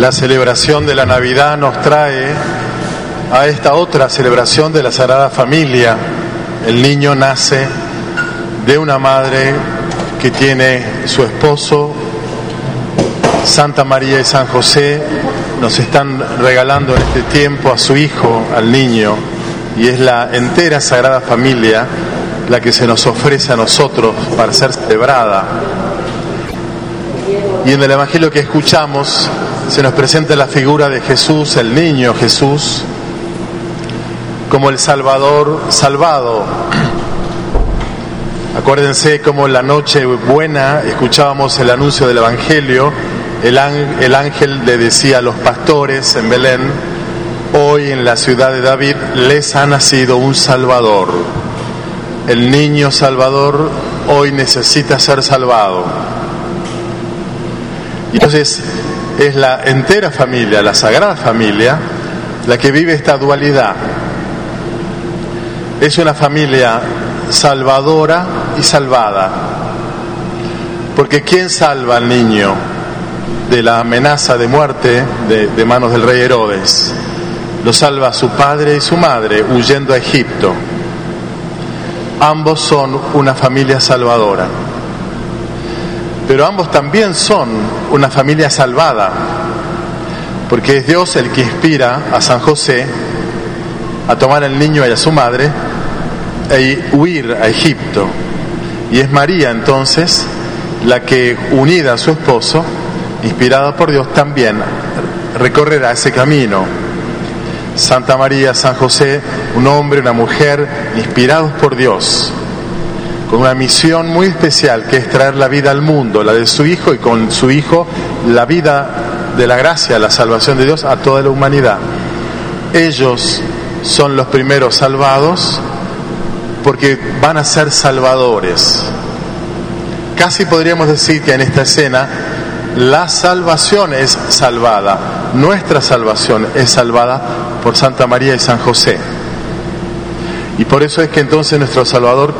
La celebración de la Navidad nos trae a esta otra celebración de la Sagrada Familia. El niño nace de una madre que tiene su esposo, Santa María y San José, nos están regalando en este tiempo a su hijo, al niño, y es la entera Sagrada Familia la que se nos ofrece a nosotros para ser celebrada. Y en el Evangelio que escuchamos se nos presenta la figura de Jesús, el niño Jesús, como el Salvador salvado. Acuérdense como en la noche buena escuchábamos el anuncio del Evangelio, el, ángel le decía a los pastores en Belén, hoy en la ciudad de David les ha nacido un Salvador. El niño Salvador hoy necesita ser salvado. Entonces es la entera familia, la sagrada familia, la que vive esta dualidad. Es una familia salvadora y salvada. Porque ¿quién salva al niño de la amenaza de muerte de, manos del rey Herodes? Lo salva su padre y su madre huyendo a Egipto. Ambos son una familia salvadora. Pero ambos también son una familia salvada, porque es Dios el que inspira a San José a tomar al niño y a su madre e huir a Egipto. Y es María entonces la que, unida a su esposo, inspirada por Dios, también recorrerá ese camino. Santa María, San José, un hombre, una mujer, inspirados por Dios, con una misión muy especial que es traer la vida al mundo, la de su Hijo y con su Hijo la vida de la gracia, la salvación de Dios a toda la humanidad. Ellos son los primeros salvados porque van a ser salvadores. Casi podríamos decir que en esta escena la salvación es salvada, nuestra salvación es salvada por Santa María y San José. Y por eso es que entonces nuestro Salvador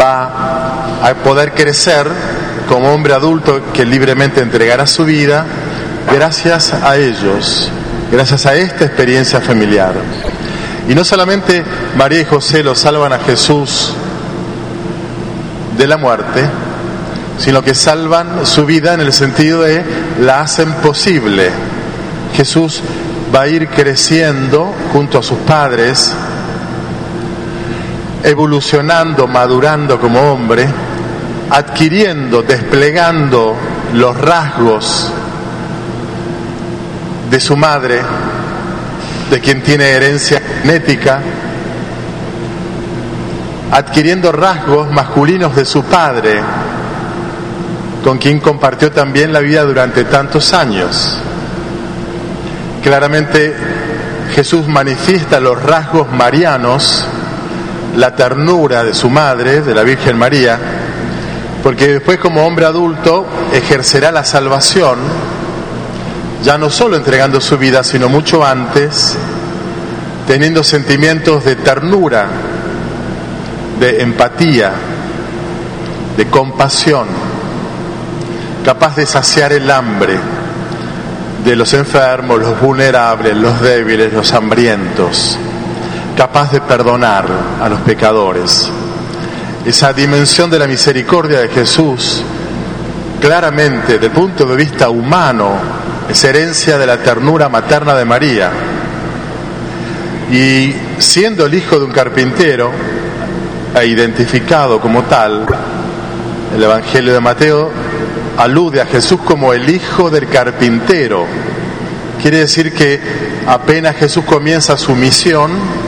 va a poder crecer como hombre adulto que libremente entregará su vida gracias a ellos, gracias a esta experiencia familiar. Y no solamente María y José lo salvan a Jesús de la muerte, sino que salvan su vida en el sentido de la hacen posible. Jesús va a ir creciendo junto a sus padres, evolucionando, madurando como hombre, adquiriendo, desplegando los rasgos de su madre, de quien tiene herencia genética, adquiriendo rasgos masculinos de su padre, con quien compartió también la vida durante tantos años. Claramente Jesús manifiesta los rasgos marianos la ternura de su madre, de la Virgen María, porque después como hombre adulto ejercerá la salvación, ya no solo entregando su vida, sino mucho antes, teniendo sentimientos de ternura, de empatía, de compasión, capaz de saciar el hambre de los enfermos, los vulnerables, los débiles, los hambrientos capaz de perdonar a los pecadores. Esa dimensión de la misericordia de Jesús, claramente, desde el punto de vista humano, es herencia de la ternura materna de María. Y siendo el hijo de un carpintero, e identificado como tal, el Evangelio de Mateo alude a Jesús como el hijo del carpintero. Quiere decir que apenas Jesús comienza su misión,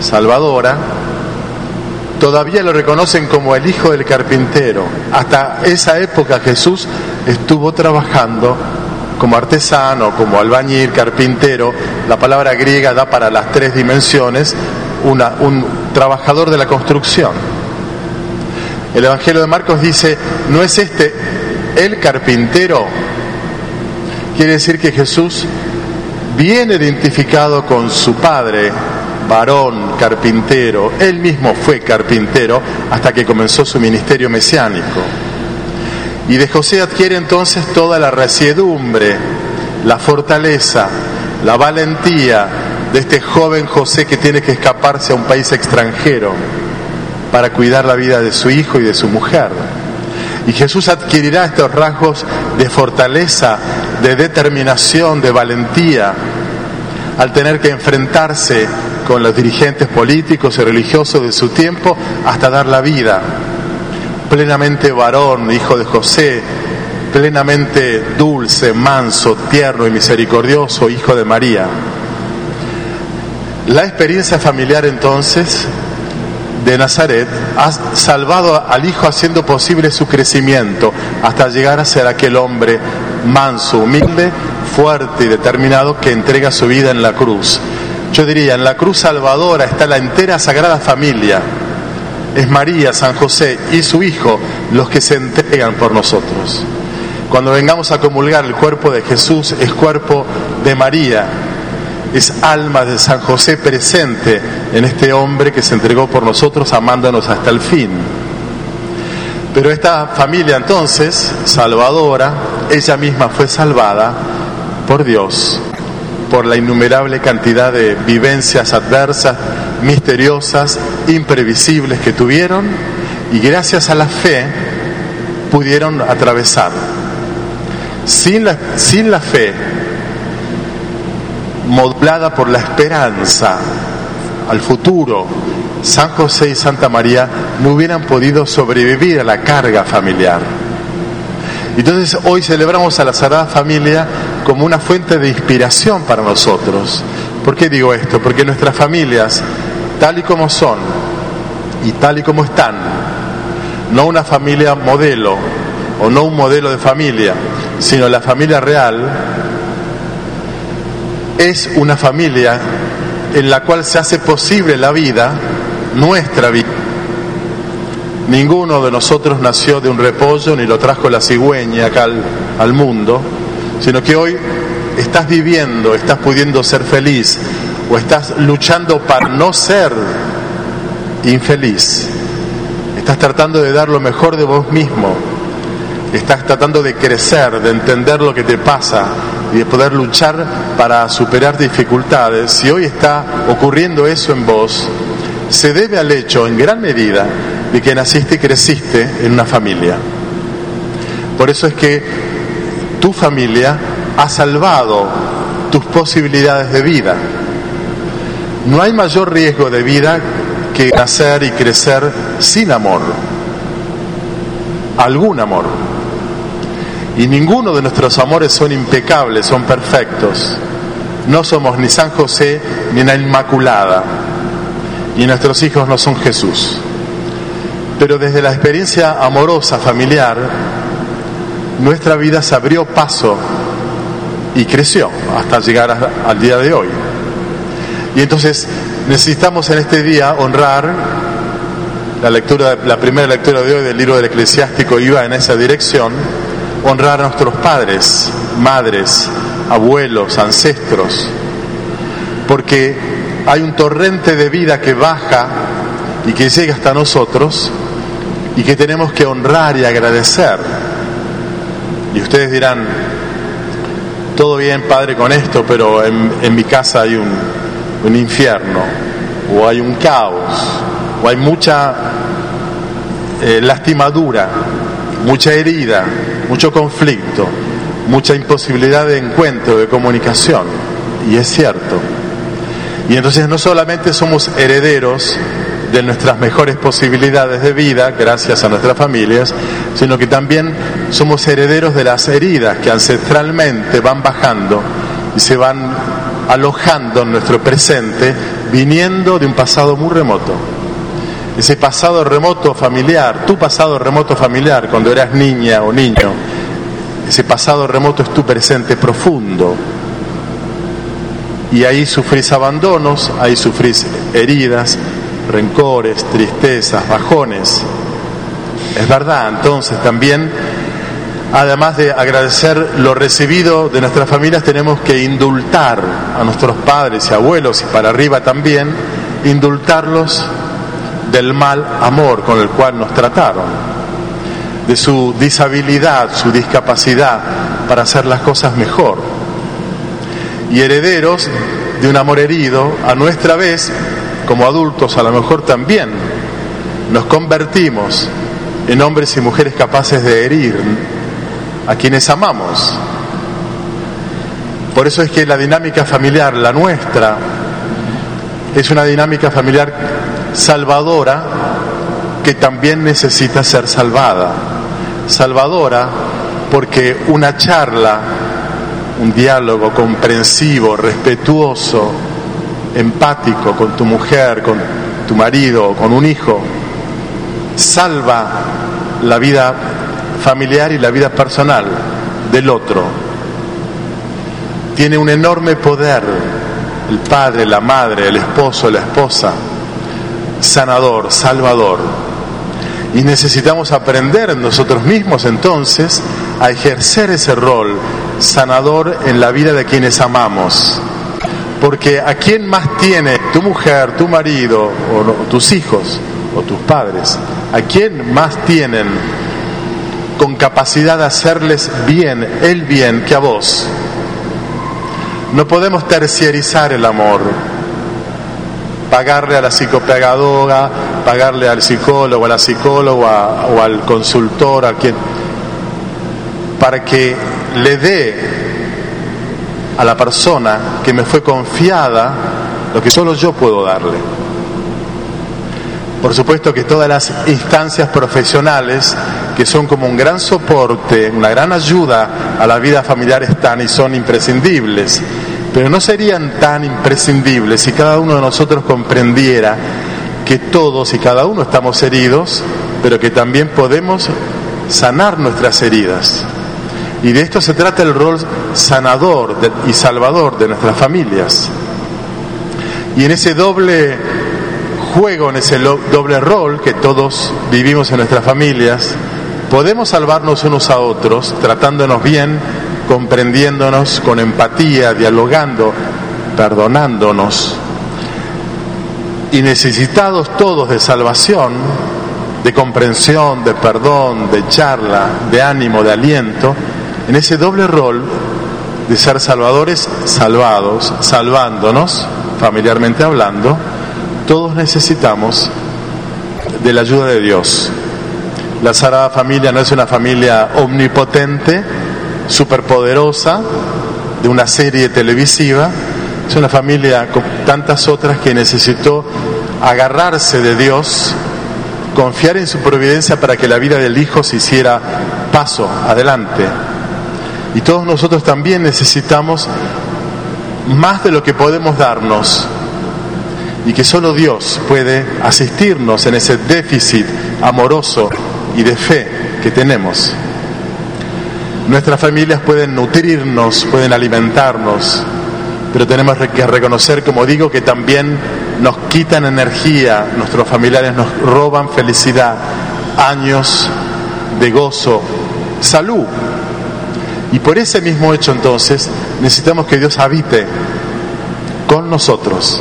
salvadora, todavía lo reconocen como el hijo del carpintero. Hasta esa época Jesús estuvo trabajando como artesano, como albañil, carpintero. La palabra griega da para las tres dimensiones un trabajador de la construcción. El Evangelio de Marcos dice, ¿no es este el carpintero? Quiere decir que Jesús viene identificado con su Padre, varón, carpintero, él mismo fue carpintero hasta que comenzó su ministerio mesiánico. Y de José adquiere entonces toda la resiedumbre la fortaleza, la valentía de este joven José que tiene que escaparse a un país extranjero para cuidar la vida de su hijo y de su mujer. Y Jesús adquirirá estos rasgos de fortaleza, de determinación, de valentía, al tener que enfrentarse con los dirigentes políticos y religiosos de su tiempo hasta dar la vida. Plenamente varón, hijo de José, plenamente dulce, manso, tierno y misericordioso, hijo de María. La experiencia familiar entonces de Nazaret ha salvado al hijo haciendo posible su crecimiento hasta llegar a ser aquel hombre manso, humilde, fuerte y determinado que entrega su vida en la cruz. Yo diría, en la cruz salvadora está la entera sagrada familia. Es María, San José y su hijo los que se entregan por nosotros. Cuando vengamos a comulgar el cuerpo de Jesús es cuerpo de María, es alma de San José presente en este hombre que se entregó por nosotros amándonos hasta el fin. Pero esta familia entonces, salvadora, ella misma fue salvada por Dios, por la innumerable cantidad de vivencias adversas, misteriosas, imprevisibles que tuvieron y gracias a la fe pudieron atravesar. Sin la, sin la fe, modulada por la esperanza al futuro, San José y Santa María no hubieran podido sobrevivir a la carga familiar. Entonces hoy celebramos a la Sagrada Familia como una fuente de inspiración para nosotros. ¿Por qué digo esto? Porque nuestras familias, tal y como son y tal y como están, no una familia modelo o no un modelo de familia, sino la familia real, es una familia en la cual se hace posible la vida, nuestra vida. Ninguno de nosotros nació de un repollo ni lo trajo la cigüeña acá al, mundo, sino que hoy estás viviendo, estás pudiendo ser feliz o estás luchando para no ser infeliz. Estás tratando de dar lo mejor de vos mismo. Estás tratando de crecer, de entender lo que te pasa, y de poder luchar para superar dificultades, si hoy está ocurriendo eso en vos, se debe al hecho, en gran medida, de que naciste y creciste en una familia. Por eso es que tu familia ha salvado tus posibilidades de vida. No hay mayor riesgo de vida que nacer y crecer sin amor. Algún amor. Y ninguno de nuestros amores son impecables, son perfectos. No somos ni San José ni la Inmaculada. Y nuestros hijos no son Jesús. Pero desde la experiencia amorosa, familiar, nuestra vida se abrió paso y creció hasta llegar al día de hoy. Y entonces necesitamos en este día honrar la lectura, la primera lectura de hoy del libro del eclesiástico iba en esa dirección honrar a nuestros padres, madres, abuelos, ancestros, porque hay un torrente de vida que baja y que llega hasta nosotros y que tenemos que honrar y agradecer. Y ustedes dirán, todo bien padre con esto, pero en, mi casa hay un, un infierno, o hay un caos, o hay mucha eh, lastimadura, mucha herida, mucho conflicto, mucha imposibilidad de encuentro, de comunicación. Y es cierto. Y entonces no solamente somos herederos de nuestras mejores posibilidades de vida, gracias a nuestras familias, sino que también somos herederos de las heridas que ancestralmente van bajando y se van alojando en nuestro presente, viniendo de un pasado muy remoto ese pasado remoto familiar, tu pasado remoto familiar cuando eras niña o niño, ese pasado remoto es tu presente profundo. Y ahí sufrís abandonos, ahí sufrís heridas, rencores, tristezas, bajones. Es verdad, entonces también, además de agradecer lo recibido de nuestras familias, tenemos que indultar a nuestros padres y abuelos y para arriba también, indultarlos del mal amor con el cual nos trataron, de su disabilidad, su discapacidad para hacer las cosas mejor. y herederos de un amor herido, a nuestra vez, como adultos a lo mejor también, nos convertimos en hombres y mujeres capaces de herir a quienes amamos. Por eso es que la dinámica familiar, la nuestra, es una dinámica familiar salvadora que también necesita ser salvada. Salvadora porque una charla, un diálogo comprensivo, respetuoso, empático con tu mujer, con tu marido, con un hijo, salva la vida familiar y la vida personal del otro. Tiene un enorme poder el padre, la madre, el esposo, la esposa, sanador, salvador. Y necesitamos aprender nosotros mismos entonces a ejercer ese rol sanador en la vida de quienes amamos. Porque a quién más tiene tu mujer, tu marido o tus hijos o tus padres, a quién más tienen con capacidad de hacerles bien, el bien, que a vos. No podemos terciarizar el amor, pagarle a la psicopedagoga, pagarle al psicólogo, a la psicóloga o al consultor, a quien, para que le dé a la persona que me fue confiada lo que solo yo puedo darle. Por supuesto que todas las instancias profesionales, que son como un gran soporte, una gran ayuda a la vida familiar, están y son imprescindibles. Pero no serían tan imprescindibles si cada uno de nosotros comprendiera que todos y cada uno estamos heridos, pero que también podemos sanar nuestras heridas. Y de esto se trata el rol sanador y salvador de nuestras familias. Y en ese doble juego, en ese doble rol que todos vivimos en nuestras familias, podemos salvarnos unos a otros, tratándonos bien, comprendiéndonos con empatía, dialogando, perdonándonos. Y necesitados todos de salvación, de comprensión, de perdón, de charla, de ánimo, de aliento, en ese doble rol de ser salvadores salvados, salvándonos, familiarmente hablando, todos necesitamos de la ayuda de Dios. La Sagrada Familia no es una familia omnipotente, superpoderosa, de una serie televisiva, es una familia con tantas otras que necesitó agarrarse de Dios, confiar en su providencia para que la vida del Hijo se hiciera paso adelante. Y todos nosotros también necesitamos más de lo que podemos darnos y que solo Dios puede asistirnos en ese déficit amoroso y de fe que tenemos. Nuestras familias pueden nutrirnos, pueden alimentarnos, pero tenemos que reconocer, como digo, que también nos quitan energía, nuestros familiares nos roban felicidad, años de gozo, salud. Y por ese mismo hecho entonces necesitamos que Dios habite con nosotros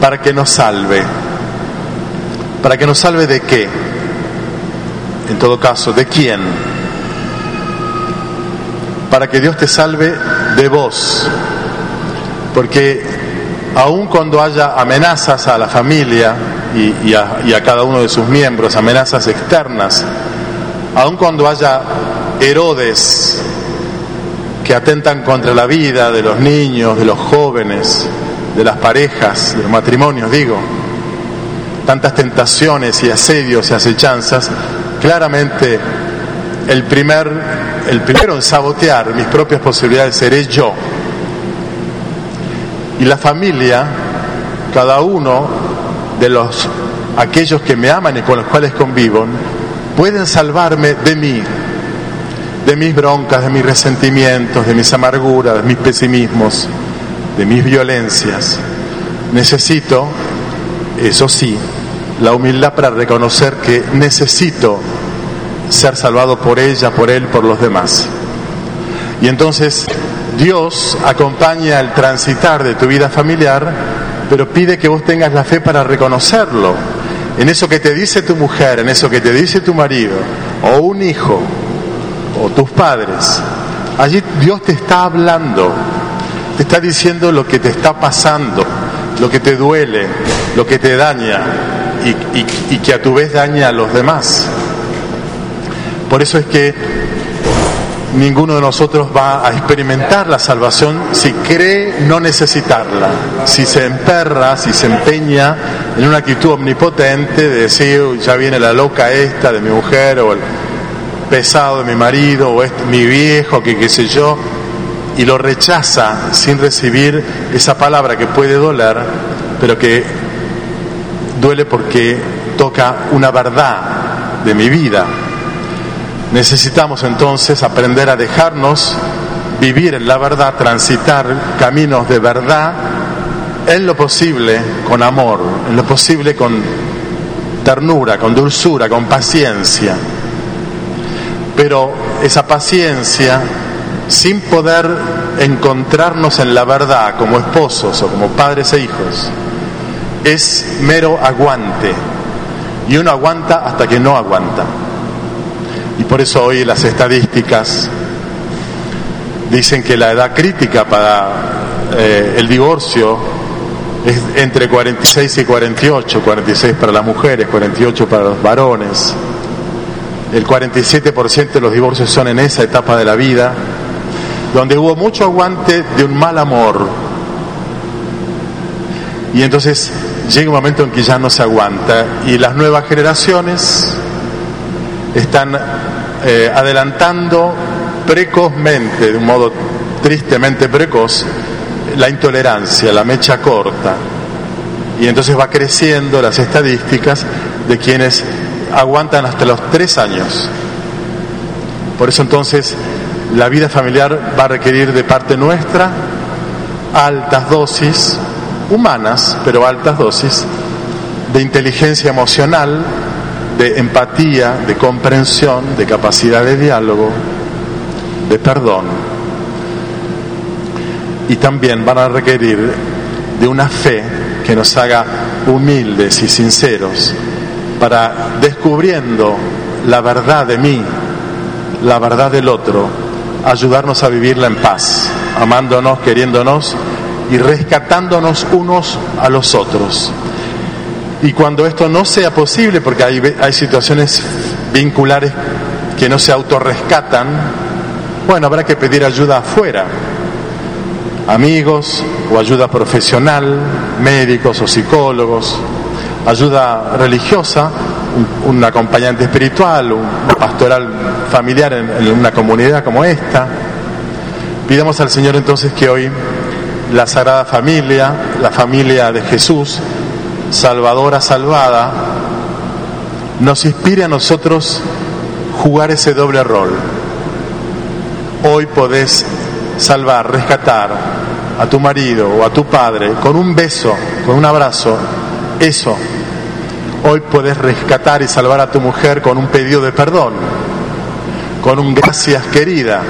para que nos salve. ¿Para que nos salve de qué? En todo caso, ¿de quién? Para que Dios te salve de vos. Porque aun cuando haya amenazas a la familia y, a, a cada uno de sus miembros, amenazas externas, aun cuando haya Herodes que atentan contra la vida de los niños, de los jóvenes, de las parejas, de los matrimonios, digo, tantas tentaciones y asedios y acechanzas, claramente el primer el primero en sabotear mis propias posibilidades seré yo. Y la familia, cada uno de los aquellos que me aman y con los cuales convivo, pueden salvarme de mí, de mis broncas, de mis resentimientos, de mis amarguras, de mis pesimismos de mis violencias, necesito, eso sí, la humildad para reconocer que necesito ser salvado por ella, por él, por los demás. Y entonces Dios acompaña el transitar de tu vida familiar, pero pide que vos tengas la fe para reconocerlo. En eso que te dice tu mujer, en eso que te dice tu marido, o un hijo, o tus padres. Allí Dios te está hablando te está diciendo lo que te está pasando, lo que te duele, lo que te daña y, que a tu vez daña a los demás. Por eso es que ninguno de nosotros va a experimentar la salvación si cree no necesitarla, si se emperra, si se empeña en una actitud omnipotente de decir, ya viene la loca esta de mi mujer o el pesado de mi marido o este, mi viejo, que qué sé yo, y lo rechaza sin recibir esa palabra que puede doler, pero que duele porque toca una verdad de mi vida, Necesitamos entonces aprender a dejarnos vivir en la verdad, transitar caminos de verdad en lo posible con amor, en lo posible con ternura, con dulzura, con paciencia. Pero esa paciencia, sin poder encontrarnos en la verdad como esposos o como padres e hijos, es mero aguante. Y uno aguanta hasta que no aguanta. Y por eso hoy las estadísticas dicen que la edad crítica para eh, el divorcio es entre 46 y 48, 46 para las mujeres, 48 para los varones. El 47% de los divorcios son en esa etapa de la vida, donde hubo mucho aguante de un mal amor. Y entonces llega un momento en que ya no se aguanta y las nuevas generaciones están eh, adelantando precozmente, de un modo tristemente precoz, la intolerancia, la mecha corta. Y entonces va creciendo las estadísticas de quienes aguantan hasta los tres años. Por eso entonces la vida familiar va a requerir de parte nuestra altas dosis, humanas, pero altas dosis, de inteligencia emocional, de empatía, de comprensión, de capacidad de diálogo, de perdón. Y también van a requerir de una fe que nos haga humildes y sinceros para descubriendo la verdad de mí, la verdad del otro, ayudarnos a vivirla en paz, amándonos, queriéndonos y rescatándonos unos a los otros. Y cuando esto no sea posible, porque hay, situaciones vinculares que no se autorrescatan, bueno, habrá que pedir ayuda afuera, amigos o ayuda profesional, médicos o psicólogos, ayuda religiosa, un, acompañante espiritual, un pastoral familiar en, en una comunidad como esta. Pidamos al Señor entonces que hoy la Sagrada Familia, la familia de Jesús, salvadora salvada, nos inspire a nosotros jugar ese doble rol. Hoy podés salvar, rescatar a tu marido o a tu padre con un beso, con un abrazo, eso. Hoy podés rescatar y salvar a tu mujer con un pedido de perdón, con un gracias querida,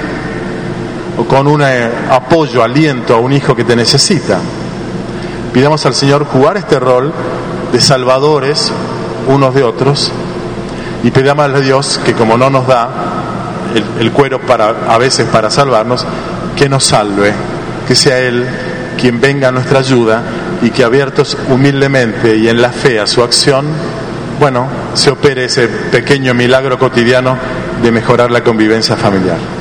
o con un eh, apoyo, aliento a un hijo que te necesita. Pidamos al Señor jugar este rol de salvadores unos de otros y pidamos a Dios que como no nos da el, cuero a veces para salvarnos, que nos salve, que sea Él quien venga a nuestra ayuda y que abiertos humildemente y en la fe a su acción, bueno, se opere ese pequeño milagro cotidiano de mejorar la convivencia familiar.